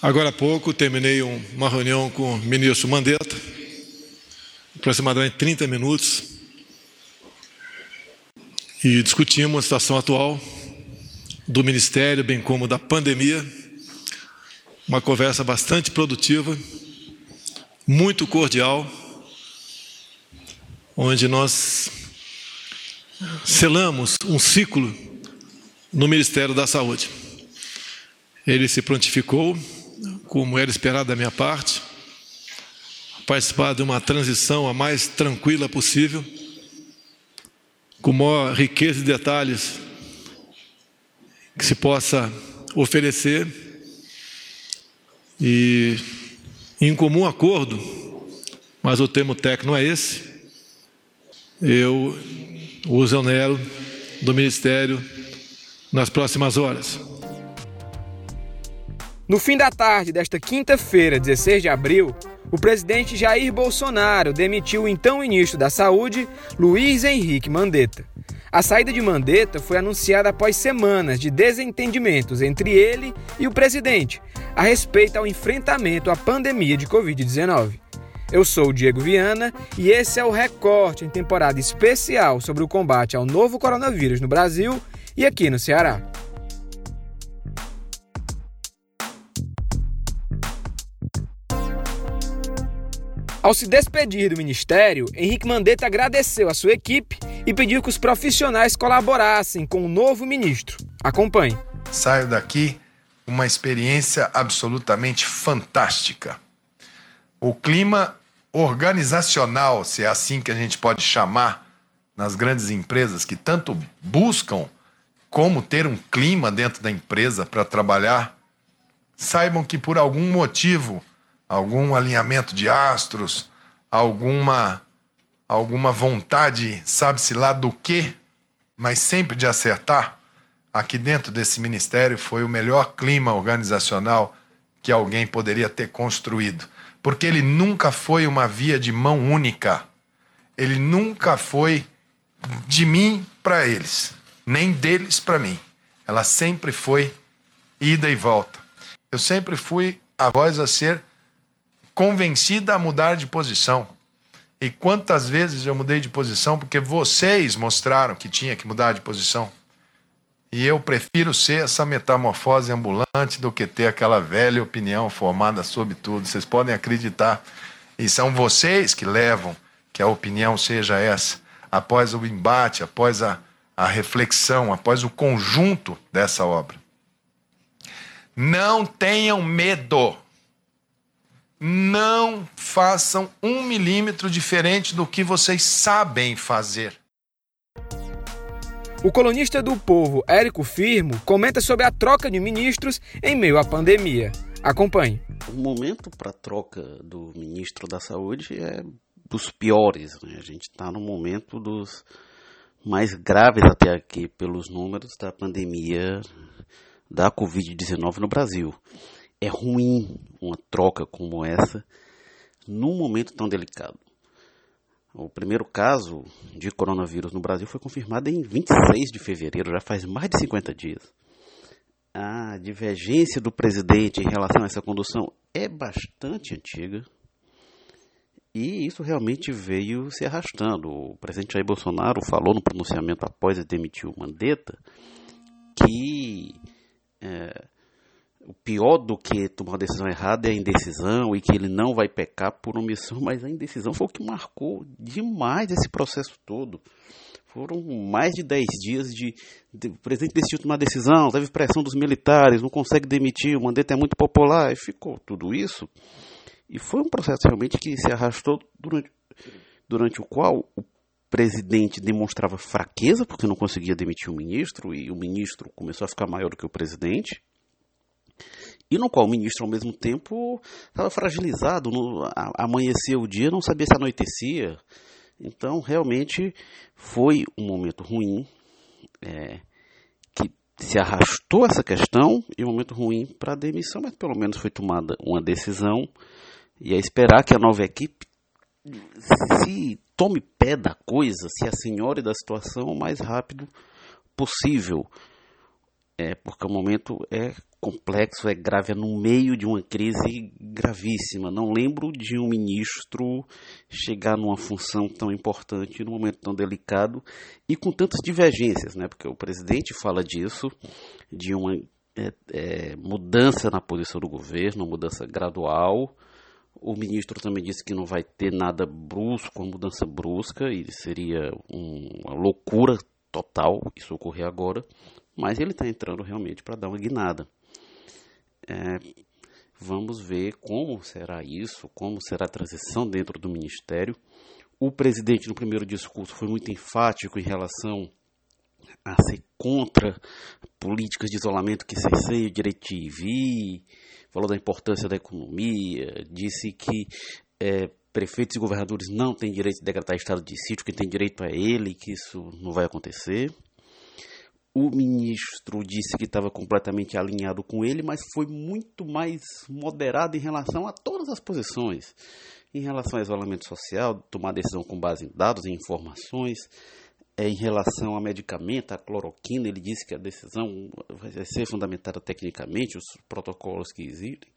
Agora há pouco terminei uma reunião com o ministro Mandetta, aproximadamente 30 minutos, e discutimos a situação atual do Ministério, bem como da pandemia. Uma conversa bastante produtiva, muito cordial, onde nós selamos um ciclo no Ministério da Saúde. Ele se prontificou, como era esperado da minha parte, participar de uma transição a mais tranquila possível, com maior riqueza de detalhes que se possa oferecer e em comum acordo, mas o termo técnico é esse, eu o exonero do Ministério nas próximas horas. No fim da tarde desta quinta-feira, 16 de abril, o presidente Jair Bolsonaro demitiu o então ministro da Saúde, Luiz Henrique Mandetta. A saída de Mandetta foi anunciada após semanas de desentendimentos entre ele e o presidente a respeito ao enfrentamento à pandemia de Covid-19. Eu sou o Diego Viana e esse é o Recorte em temporada especial sobre o combate ao novo coronavírus no Brasil e aqui no Ceará. Ao se despedir do ministério, Henrique Mandetta agradeceu a sua equipe e pediu que os profissionais colaborassem com o novo ministro. Acompanhe. Saio daqui uma experiência absolutamente fantástica. O clima organizacional, se é assim que a gente pode chamar, nas grandes empresas que tanto buscam como ter um clima dentro da empresa para trabalhar, saibam que por algum motivo, algum alinhamento de astros, alguma alguma vontade, sabe-se lá do que, mas sempre de acertar, aqui dentro desse ministério foi o melhor clima organizacional que alguém poderia ter construído porque ele nunca foi uma via de mão única. Ele nunca foi de mim para eles, nem deles para mim. Ela sempre foi ida e volta. Eu sempre fui a voz a ser convencida a mudar de posição. E quantas vezes eu mudei de posição porque vocês mostraram que tinha que mudar de posição? E eu prefiro ser essa metamorfose ambulante do que ter aquela velha opinião formada sobre tudo. Vocês podem acreditar. E são vocês que levam que a opinião seja essa. Após o embate, após a, a reflexão, após o conjunto dessa obra. Não tenham medo. Não façam um milímetro diferente do que vocês sabem fazer. O colunista do Povo, Érico Firmo, comenta sobre a troca de ministros em meio à pandemia. Acompanhe. O momento para a troca do ministro da Saúde é dos piores. Né? A gente está no momento dos mais graves até aqui pelos números da pandemia da Covid-19 no Brasil. É ruim uma troca como essa num momento tão delicado. O primeiro caso de coronavírus no Brasil foi confirmado em 26 de fevereiro, já faz mais de 50 dias. A divergência do presidente em relação a essa condução é bastante antiga. E isso realmente veio se arrastando. O presidente Jair Bolsonaro falou no pronunciamento após demitir o Mandetta que é, o pior do que tomar uma decisão errada é a indecisão e que ele não vai pecar por omissão, mas a indecisão foi o que marcou demais esse processo todo. Foram mais de 10 dias de, de, o presidente decidiu tomar decisão, teve pressão dos militares, não consegue demitir, o mandato é muito popular, e ficou tudo isso. E foi um processo realmente que se arrastou durante, durante o qual o presidente demonstrava fraqueza porque não conseguia demitir o ministro e o ministro começou a ficar maior do que o presidente e no qual o ministro, ao mesmo tempo, estava fragilizado, no, a, amanhecia o dia, não sabia se anoitecia. Então, realmente, foi um momento ruim, é, que se arrastou essa questão, e um momento ruim para a demissão, mas pelo menos foi tomada uma decisão, e é esperar que a nova equipe se tome pé da coisa, se assenhore da situação o mais rápido possível. É, porque o momento é complexo, é grave, é no meio de uma crise gravíssima. Não lembro de um ministro chegar numa função tão importante num momento tão delicado e com tantas divergências, né? Porque o presidente fala disso, de uma é, é, mudança na posição do governo, mudança gradual. O ministro também disse que não vai ter nada brusco, uma mudança brusca, e seria um, uma loucura total isso ocorrer agora mas ele está entrando realmente para dar uma guinada. É, vamos ver como será isso, como será a transição dentro do ministério. O presidente, no primeiro discurso, foi muito enfático em relação a ser contra políticas de isolamento que cerceiam o direito de ir falou da importância da economia, disse que é, prefeitos e governadores não têm direito de decretar estado de sítio, quem tem direito é ele, que isso não vai acontecer. O ministro disse que estava completamente alinhado com ele, mas foi muito mais moderado em relação a todas as posições. Em relação ao isolamento social, tomar decisão com base em dados e informações. É, em relação a medicamento, a cloroquina, ele disse que a decisão vai ser fundamentada tecnicamente, os protocolos que existem.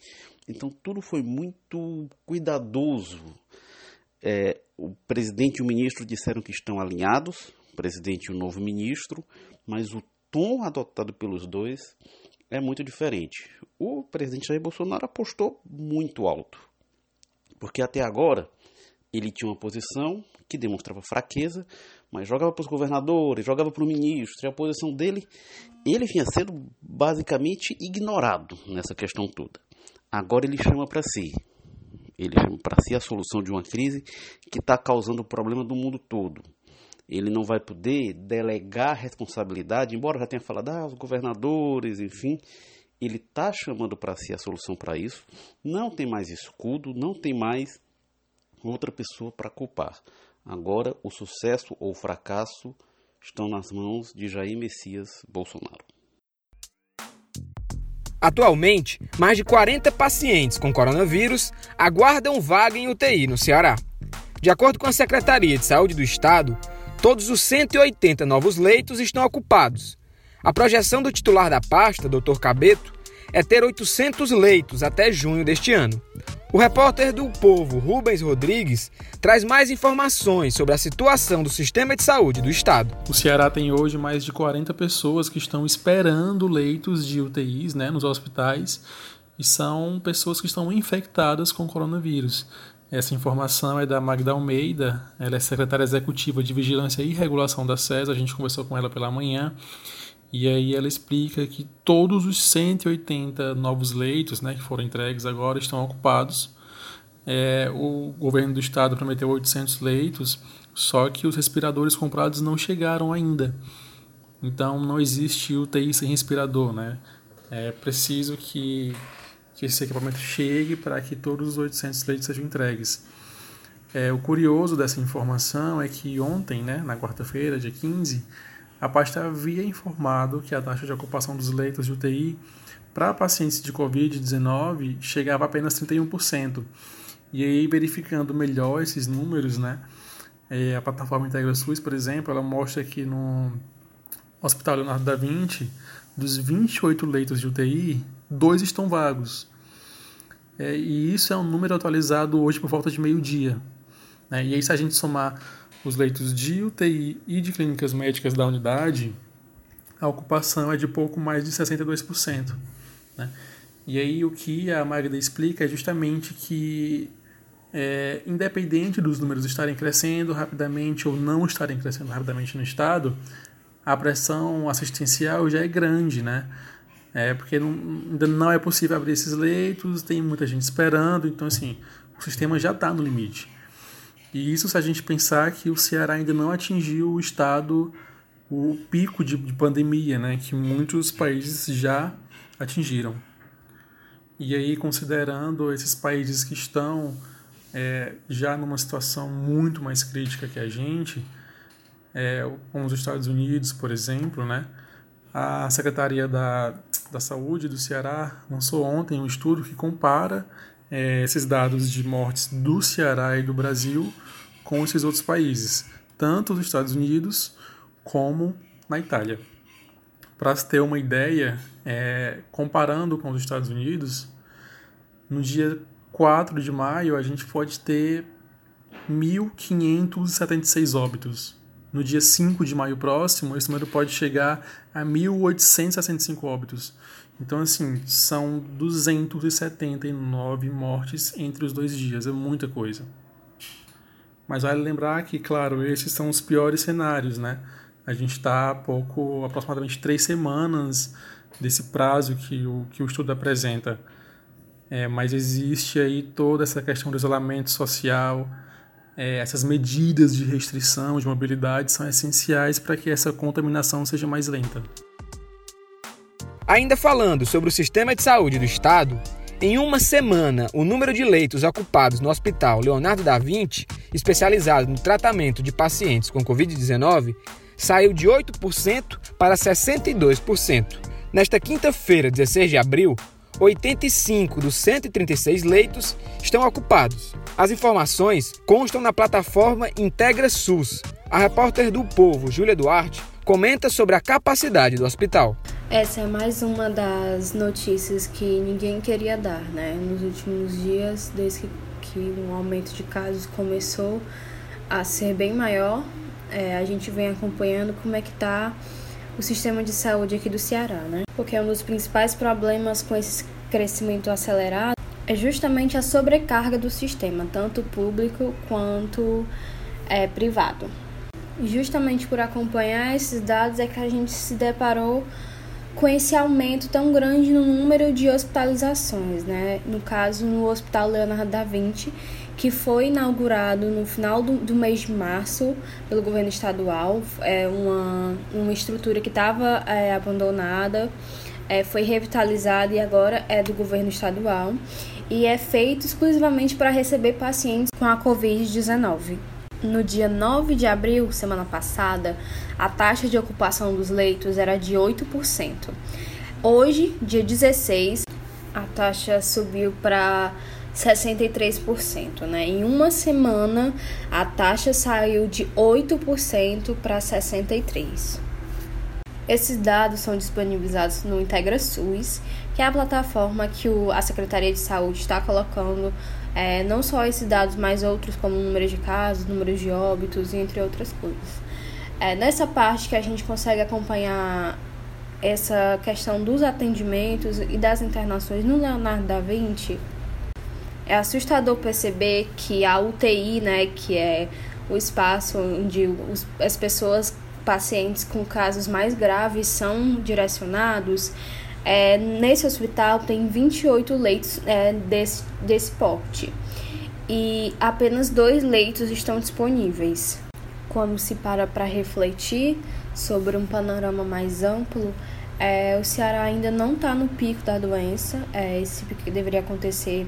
Então, tudo foi muito cuidadoso. É, o presidente e o ministro disseram que estão alinhados, o presidente e o novo ministro, mas o tom adotado pelos dois é muito diferente. O presidente Jair Bolsonaro apostou muito alto, porque até agora ele tinha uma posição que demonstrava fraqueza, mas jogava para os governadores, jogava para o ministro, e a posição dele, ele vinha sendo basicamente ignorado nessa questão toda. Agora ele chama para si, ele chama para si a solução de uma crise que está causando o problema do mundo todo ele não vai poder delegar responsabilidade, embora já tenha falado, ah, os governadores, enfim, ele está chamando para si a solução para isso. Não tem mais escudo, não tem mais outra pessoa para culpar. Agora, o sucesso ou o fracasso estão nas mãos de Jair Messias Bolsonaro. Atualmente, mais de 40 pacientes com coronavírus aguardam vaga em UTI no Ceará. De acordo com a Secretaria de Saúde do Estado, Todos os 180 novos leitos estão ocupados. A projeção do titular da pasta, Dr. Cabeto, é ter 800 leitos até junho deste ano. O repórter do Povo, Rubens Rodrigues, traz mais informações sobre a situação do sistema de saúde do estado. O Ceará tem hoje mais de 40 pessoas que estão esperando leitos de UTIs né, nos hospitais e são pessoas que estão infectadas com coronavírus. Essa informação é da Magda Almeida, ela é secretária executiva de Vigilância e Regulação da SES, a gente conversou com ela pela manhã, e aí ela explica que todos os 180 novos leitos né, que foram entregues agora estão ocupados. É, o governo do estado prometeu 800 leitos, só que os respiradores comprados não chegaram ainda. Então não existe UTI sem respirador, né? É preciso que que esse equipamento chegue para que todos os 800 leitos sejam entregues. É, o curioso dessa informação é que ontem, né, na quarta-feira, dia 15, a pasta havia informado que a taxa de ocupação dos leitos de UTI para pacientes de Covid-19 chegava a apenas 31%. E aí, verificando melhor esses números, né, é, a plataforma Integra SUS, por exemplo, ela mostra que no Hospital Leonardo da Vinci, dos 28 leitos de UTI, dois estão vagos. É, e isso é um número atualizado hoje por volta de meio-dia. Né? E aí, se a gente somar os leitos de UTI e de clínicas médicas da unidade, a ocupação é de pouco mais de 62%. Né? E aí, o que a Magda explica é justamente que, é, independente dos números estarem crescendo rapidamente ou não estarem crescendo rapidamente no estado, a pressão assistencial já é grande, né? É, porque não, ainda não é possível abrir esses leitos, tem muita gente esperando, então assim, o sistema já está no limite. E isso se a gente pensar que o Ceará ainda não atingiu o estado, o pico de, de pandemia, né, que muitos países já atingiram. E aí, considerando esses países que estão é, já numa situação muito mais crítica que a gente, é, como os Estados Unidos, por exemplo, né, a Secretaria da, da Saúde do Ceará lançou ontem um estudo que compara é, esses dados de mortes do Ceará e do Brasil com esses outros países, tanto os Estados Unidos como na Itália. Para se ter uma ideia, é, comparando com os Estados Unidos, no dia 4 de maio a gente pode ter 1.576 óbitos. No dia 5 de maio próximo, esse número pode chegar a 1.865 óbitos. Então, assim, são 279 mortes entre os dois dias. É muita coisa. Mas vale lembrar que, claro, esses são os piores cenários, né? A gente está há pouco, aproximadamente três semanas desse prazo que o, que o estudo apresenta. É, mas existe aí toda essa questão do isolamento social, é, essas medidas de restrição de mobilidade são essenciais para que essa contaminação seja mais lenta. Ainda falando sobre o sistema de saúde do estado, em uma semana, o número de leitos ocupados no Hospital Leonardo da Vinci, especializado no tratamento de pacientes com Covid-19, saiu de 8% para 62%. Nesta quinta-feira, 16 de abril, 85 dos 136 leitos estão ocupados. As informações constam na plataforma Integra SUS. A repórter do Povo, Júlia Duarte, comenta sobre a capacidade do hospital. Essa é mais uma das notícias que ninguém queria dar, né? Nos últimos dias, desde que, o aumento de casos começou a ser bem maior, é, a gente vem acompanhando como é que está o sistema de saúde aqui do Ceará, né? Porque um dos principais problemas com esse crescimento acelerado é justamente a sobrecarga do sistema, tanto público quanto é, privado. Justamente por acompanhar esses dados é que a gente se deparou com esse aumento tão grande no número de hospitalizações, né? No caso, no Hospital Leonardo da Vinci, que foi inaugurado no final do, do mês de março pelo governo estadual, é uma, uma estrutura que estava é, abandonada, é, foi revitalizada e agora é do governo estadual e é feito exclusivamente para receber pacientes com a Covid-19. No dia 9 de abril, semana passada, a taxa de ocupação dos leitos era de 8%. Hoje, dia 16, a taxa subiu para 63%, né? Em uma semana, a taxa saiu de 8% para 63%. Esses dados são disponibilizados no Integra SUS, que é a plataforma que o, a Secretaria de Saúde está colocando é, não só esses dados, mas outros como número de casos, número de óbitos, entre outras coisas. É nessa parte que a gente consegue acompanhar essa questão dos atendimentos e das internações no Leonardo da Vinci, é assustador perceber que a UTI, né, que é o espaço onde os, as pessoas, pacientes com casos mais graves são direcionados, é, nesse hospital tem 28 leitos é, desse, desse porte e apenas dois leitos estão disponíveis. Quando se para para refletir sobre um panorama mais amplo, é, o Ceará ainda não está no pico da doença, é, esse pico deveria acontecer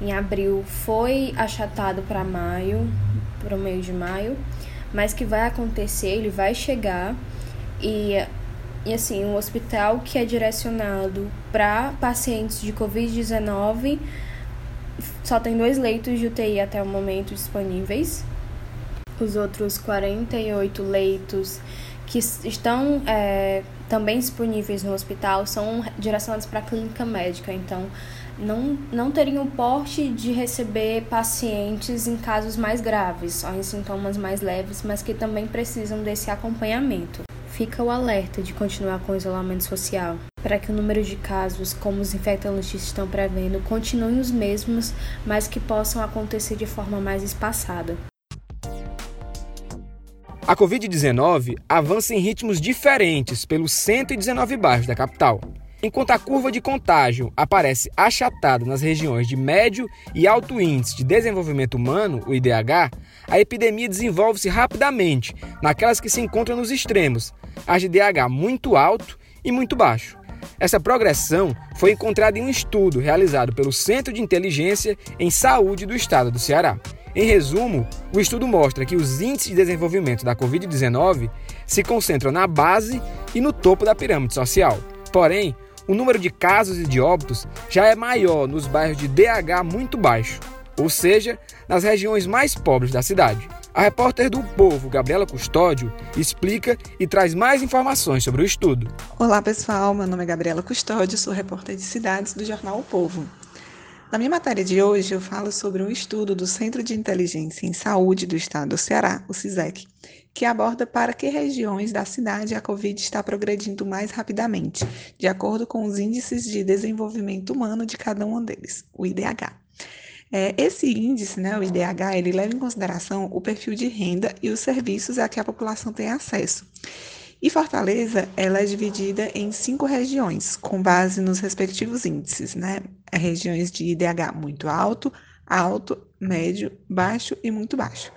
em abril foi achatado para maio, para o meio de maio, mas que vai acontecer, ele vai chegar e, e assim, um hospital que é direcionado para pacientes de Covid-19 só tem dois leitos de UTI até o momento disponíveis. Os outros 48 leitos que estão é, também disponíveis no hospital são direcionados para a clínica médica, então não, não teriam porte de receber pacientes em casos mais graves, só em sintomas mais leves, mas que também precisam desse acompanhamento. Fica o alerta de continuar com o isolamento social, para que o número de casos, como os infectologistas estão prevendo, continuem os mesmos, mas que possam acontecer de forma mais espaçada. A Covid-19 avança em ritmos diferentes pelos 119 bairros da capital. Enquanto a curva de contágio aparece achatada nas regiões de médio e alto índice de desenvolvimento humano, o IDH, a epidemia desenvolve-se rapidamente naquelas que se encontram nos extremos, as de DH muito alto e muito baixo. Essa progressão foi encontrada em um estudo realizado pelo Centro de Inteligência em Saúde do Estado do Ceará. Em resumo, o estudo mostra que os índices de desenvolvimento da Covid-19 se concentram na base e no topo da pirâmide social. Porém, o número de casos e de óbitos já é maior nos bairros de DH muito baixo, ou seja, nas regiões mais pobres da cidade. A repórter do Povo, Gabriela Custódio, explica e traz mais informações sobre o estudo. Olá, pessoal. Meu nome é Gabriela Custódio, sou repórter de cidades do jornal O Povo. Na minha matéria de hoje, eu falo sobre um estudo do Centro de Inteligência em Saúde do Estado do Ceará, o CISEC, que aborda para que regiões da cidade a Covid está progredindo mais rapidamente, de acordo com os índices de desenvolvimento humano de cada um deles, o IDH. É, esse índice, né, o IDH, ele leva em consideração o perfil de renda e os serviços a que a população tem acesso. E Fortaleza, ela é dividida em cinco regiões, com base nos respectivos índices, né? É regiões de IDH muito alto, alto, médio, baixo e muito baixo.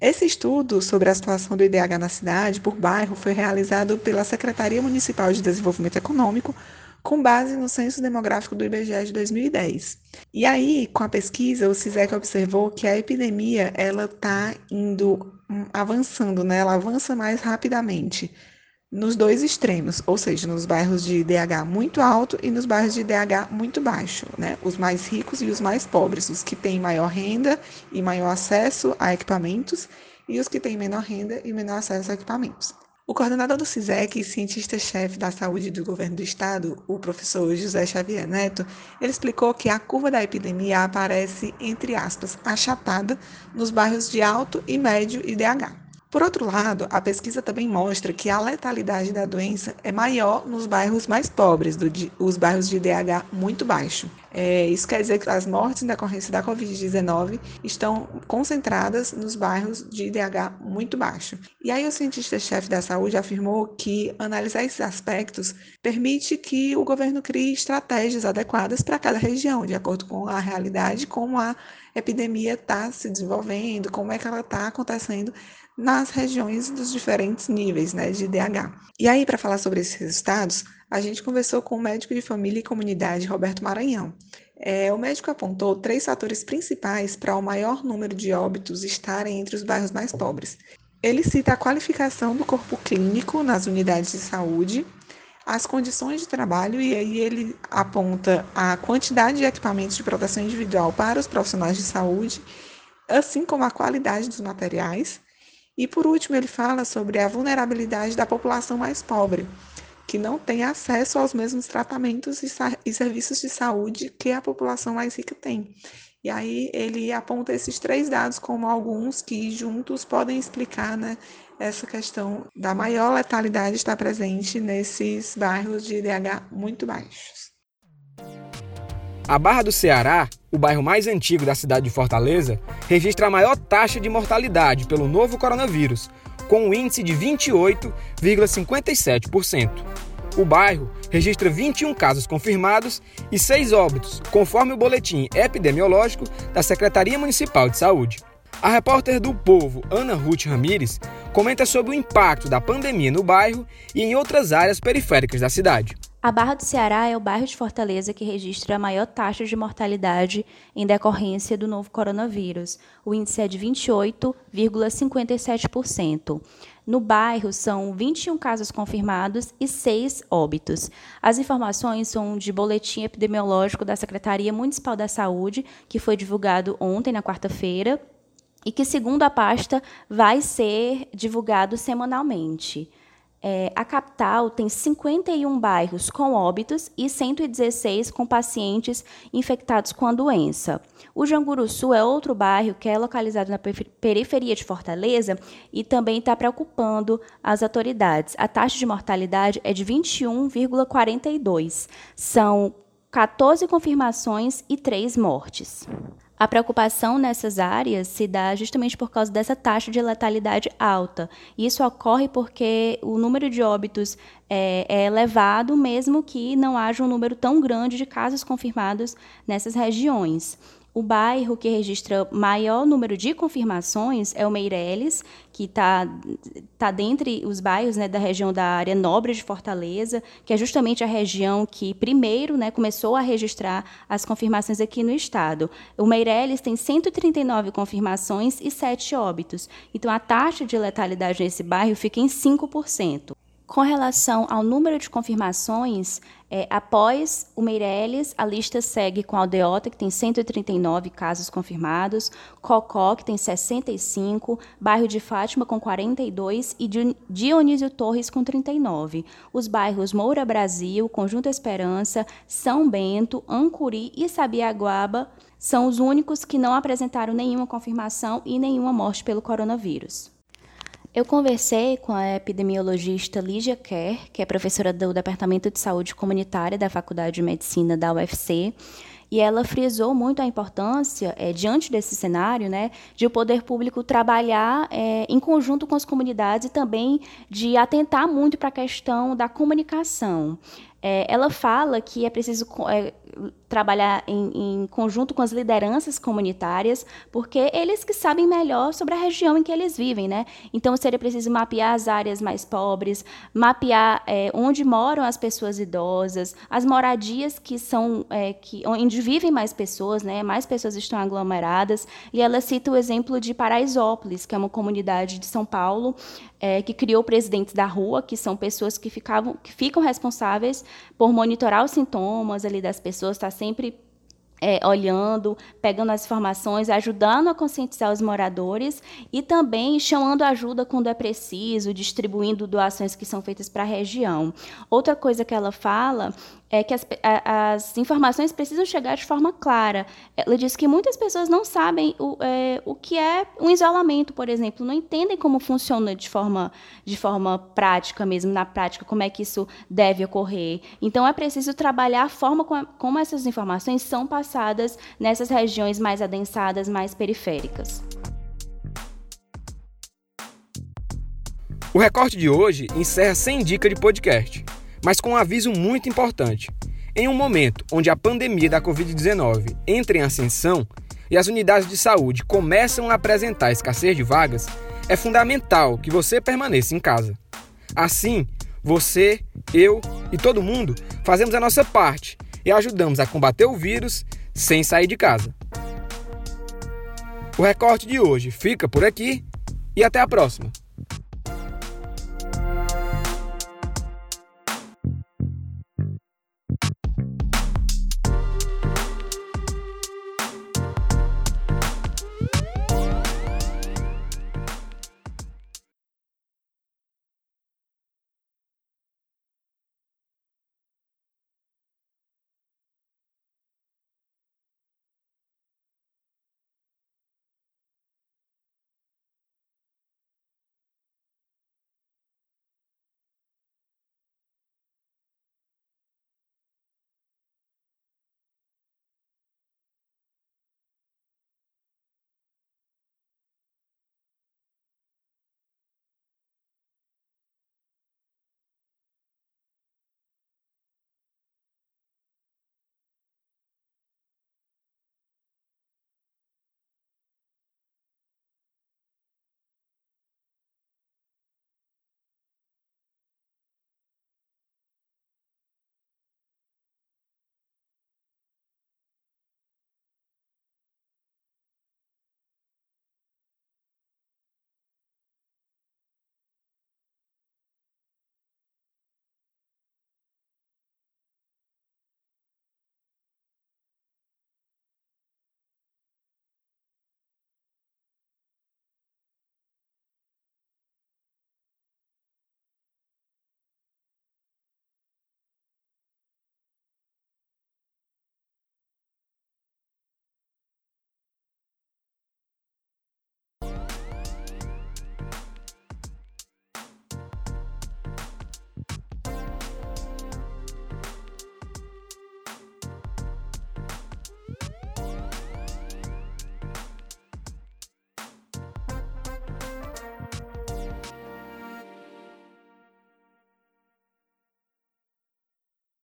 Esse estudo sobre a situação do IDH na cidade, por bairro, foi realizado pela Secretaria Municipal de Desenvolvimento Econômico, com base no Censo Demográfico do IBGE de 2010. E aí, com a pesquisa, o CISEC observou que a epidemia ela está indo hum, avançando, né? ela avança mais rapidamente nos dois extremos, ou seja, nos bairros de IDH muito alto e nos bairros de IDH muito baixo, né? Os mais ricos e os mais pobres, os que têm maior renda e maior acesso a equipamentos e os que têm menor renda e menor acesso a equipamentos. O coordenador do CISEC e cientista-chefe da saúde do governo do estado, o professor José Xavier Neto, ele explicou que a curva da epidemia aparece, entre aspas, achatada nos bairros de alto e médio IDH. Por outro lado, a pesquisa também mostra que a letalidade da doença é maior nos bairros mais pobres, do, os bairros de IDH muito baixo. É, isso quer dizer que as mortes em decorrência da Covid-19 estão concentradas nos bairros de IDH muito baixo. E aí o cientista-chefe da saúde afirmou que analisar esses aspectos permite que o governo crie estratégias adequadas para cada região, de acordo com a realidade, como a epidemia está se desenvolvendo, como é que ela está acontecendo nas regiões dos diferentes níveis né, de IDH. E aí, para falar sobre esses resultados, a gente conversou com o médico de família e comunidade Roberto Maranhão. É, o médico apontou três fatores principais para o maior número de óbitos estarem entre os bairros mais pobres. Ele cita a qualificação do corpo clínico nas unidades de saúde, as condições de trabalho, e aí ele aponta a quantidade de equipamentos de proteção individual para os profissionais de saúde, assim como a qualidade dos materiais e por último, ele fala sobre a vulnerabilidade da população mais pobre, que não tem acesso aos mesmos tratamentos e, serviços de saúde que a população mais rica tem. E aí ele aponta esses três dados como alguns que juntos podem explicar né, essa questão da maior letalidade estar presente nesses bairros de IDH muito baixos. A Barra do Ceará, o bairro mais antigo da cidade de Fortaleza, registra a maior taxa de mortalidade pelo novo coronavírus, com um índice de 28,57%. O bairro registra 21 casos confirmados e 6 óbitos, conforme o boletim epidemiológico da Secretaria Municipal de Saúde. A repórter do Povo, Ana Ruth Ramires, comenta sobre o impacto da pandemia no bairro e em outras áreas periféricas da cidade. A Barra do Ceará é o bairro de Fortaleza que registra a maior taxa de mortalidade em decorrência do novo coronavírus. O índice é de 28,57%. No bairro são 21 casos confirmados e 6 óbitos. As informações são de boletim epidemiológico da Secretaria Municipal da Saúde, que foi divulgado ontem, na quarta-feira, e que, segundo a pasta, vai ser divulgado semanalmente. É, a capital tem 51 bairros com óbitos e 116 com pacientes infectados com a doença. O Janguruçu é outro bairro que é localizado na periferia de Fortaleza e também está preocupando as autoridades. A taxa de mortalidade é de 21,42. São 14 confirmações e 3 mortes. A preocupação nessas áreas se dá justamente por causa dessa taxa de letalidade alta. Isso ocorre porque o número de óbitos é, é, elevado, mesmo que não haja um número tão grande de casos confirmados nessas regiões. O bairro que registra maior número de confirmações é o Meireles, que está tá dentre os bairros né, da região da área nobre de Fortaleza, que é justamente a região que primeiro né, começou a registrar as confirmações aqui no estado. O Meireles tem 139 confirmações e 7 óbitos. Então, a taxa de letalidade nesse bairro fica em 5%. Com relação ao número de confirmações, é, após o Meirelles, a lista segue com a Aldeota, que tem 139 casos confirmados, Cocó, que tem 65, Bairro de Fátima, com 42 e Dionísio Torres, com 39. Os bairros Moura Brasil, Conjunto Esperança, São Bento, Ancuri e Sabiaguaba são os únicos que não apresentaram nenhuma confirmação e nenhuma morte pelo coronavírus. Eu conversei com a epidemiologista Lígia Kerr, que é professora do Departamento de Saúde Comunitária da Faculdade de Medicina da UFC, e ela frisou muito a importância, é, diante desse cenário, né, de o poder público trabalhar é, em conjunto com as comunidades e também de atentar muito para a questão da comunicação. É, ela fala que é preciso é, trabalhar em, em, conjunto com as lideranças comunitárias, porque eles que sabem melhor sobre a região em que eles vivem, né? Então seria preciso mapear as áreas mais pobres, mapear é, onde moram as pessoas idosas, as moradias que são é, que onde vivem mais pessoas, né? Mais pessoas estão aglomeradas. E ela cita o exemplo de Paraisópolis, que é uma comunidade de São Paulo é, que criou presidentes da rua, que são pessoas que ficavam que ficam responsáveis por monitorar os sintomas ali das pessoas, estar tá sempre é, olhando, pegando as informações, ajudando a conscientizar os moradores e também chamando ajuda quando é preciso, distribuindo doações que são feitas para a região. Outra coisa que ela fala é que as, as, informações precisam chegar de forma clara. Ela diz que muitas pessoas não sabem o, é, o que é um isolamento, por exemplo, não entendem como funciona de forma, de forma prática mesmo, na prática, como é que isso deve ocorrer. Então, é preciso trabalhar a forma como, como essas informações são passadas nessas regiões mais adensadas, mais periféricas. O recorte de hoje encerra sem dica de podcast mas com um aviso muito importante. Em um momento onde a pandemia da Covid-19 entra em ascensão e as unidades de saúde começam a apresentar escassez de vagas, é fundamental que você permaneça em casa. Assim, você, eu e todo mundo fazemos a nossa parte e ajudamos a combater o vírus sem sair de casa. O recorte de hoje fica por aqui e até a próxima.